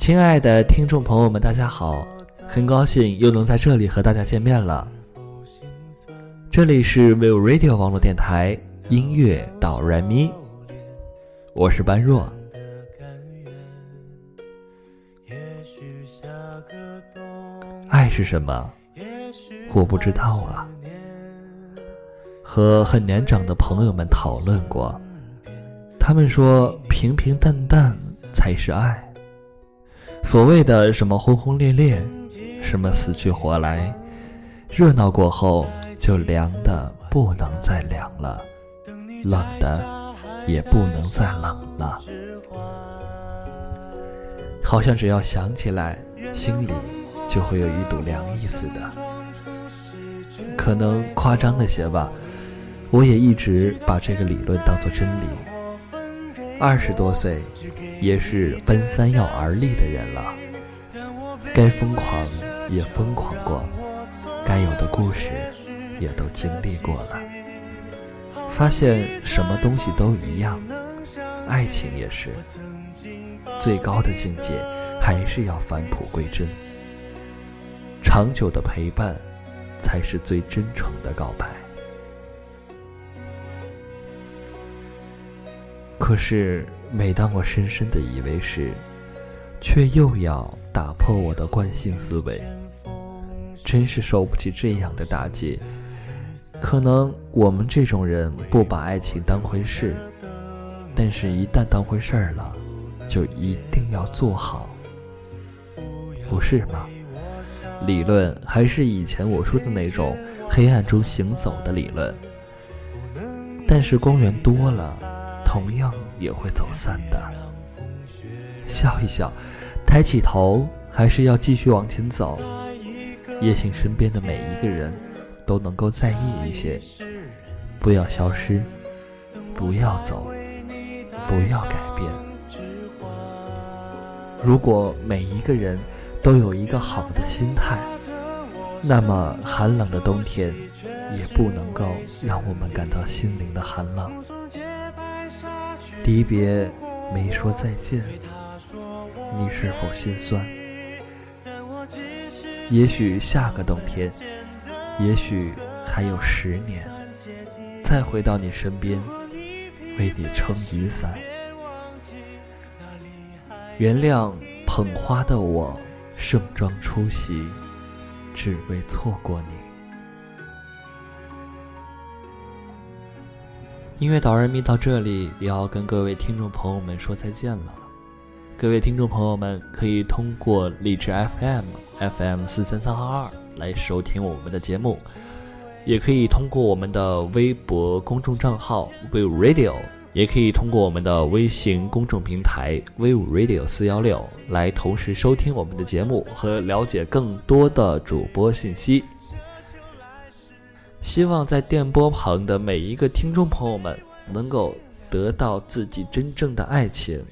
亲爱的听众朋友们，大家好！很高兴又能在这里和大家见面了。这里是 Will Radio 网络电台音乐导然咪，我是般若。爱是什么？我不知道啊。和很年长的朋友们讨论过，他们说平平淡淡才是爱。所谓的什么轰轰烈烈，什么死去活来，热闹过后就凉的不能再凉了，冷的也不能再冷了。好像只要想起来，心里就会有一堵凉意似的。可能夸张了些吧，我也一直把这个理论当作真理。二十多岁，也是奔三要而立的人了。该疯狂也疯狂过，该有的故事也都经历过了。发现什么东西都一样，爱情也是。最高的境界还是要返璞归真。长久的陪伴，才是最真诚的告白。可是，每当我深深的以为是，却又要打破我的惯性思维，真是受不起这样的打击。可能我们这种人不把爱情当回事，但是一旦当回事儿了，就一定要做好，不是吗？理论还是以前我说的那种黑暗中行走的理论，但是光源多了。同样也会走散的。笑一笑，抬起头，还是要继续往前走。也请身边的每一个人都能够在意一些，不要消失，不要走，不要改变。如果每一个人都有一个好的心态，那么寒冷的冬天也不能够让我们感到心灵的寒冷。离别没说再见，你是否心酸？也许下个冬天，也许还有十年，再回到你身边，为你撑雨伞。原谅捧花的我，盛装出席，只为错过你。音乐导人迷到这里也要跟各位听众朋友们说再见了。各位听众朋友们可以通过荔枝 FM FM 四三三二二来收听我们的节目，也可以通过我们的微博公众账号 v i Radio，也可以通过我们的微信公众平台 v i Radio 四幺六来同时收听我们的节目和了解更多的主播信息。希望在电波旁的每一个听众朋友们能够得到自己真正的爱情，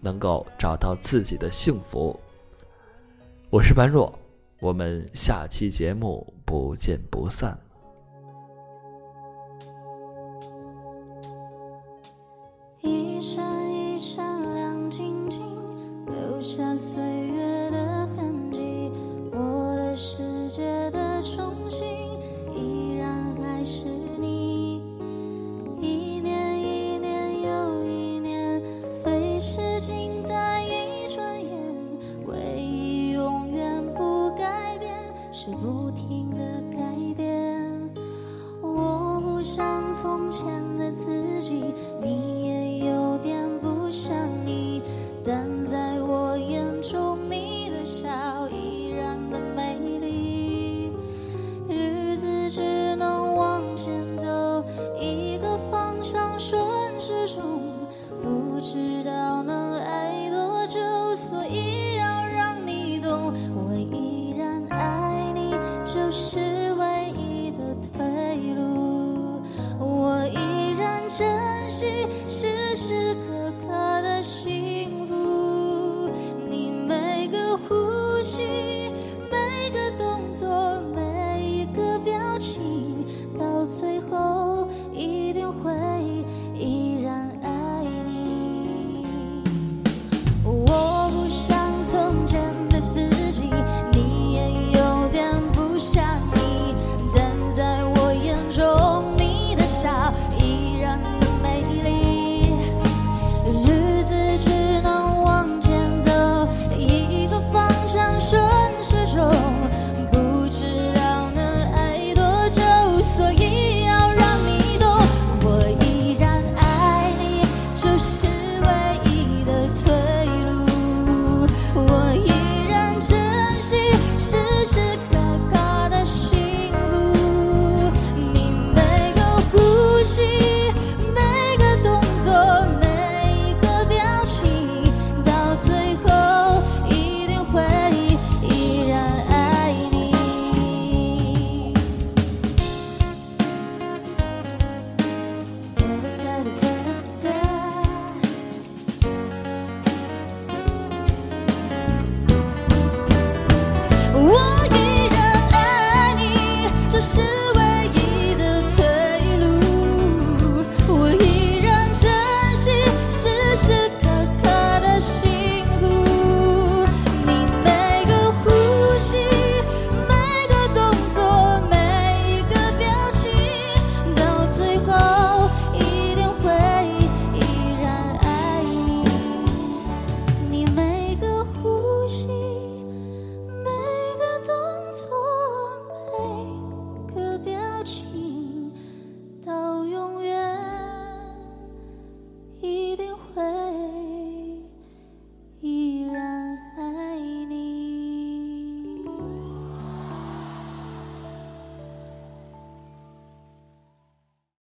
能够找到自己的幸福。我是般若，我们下期节目不见不散。chevaux. 珍惜时时刻刻的幸福。你每个呼吸 away.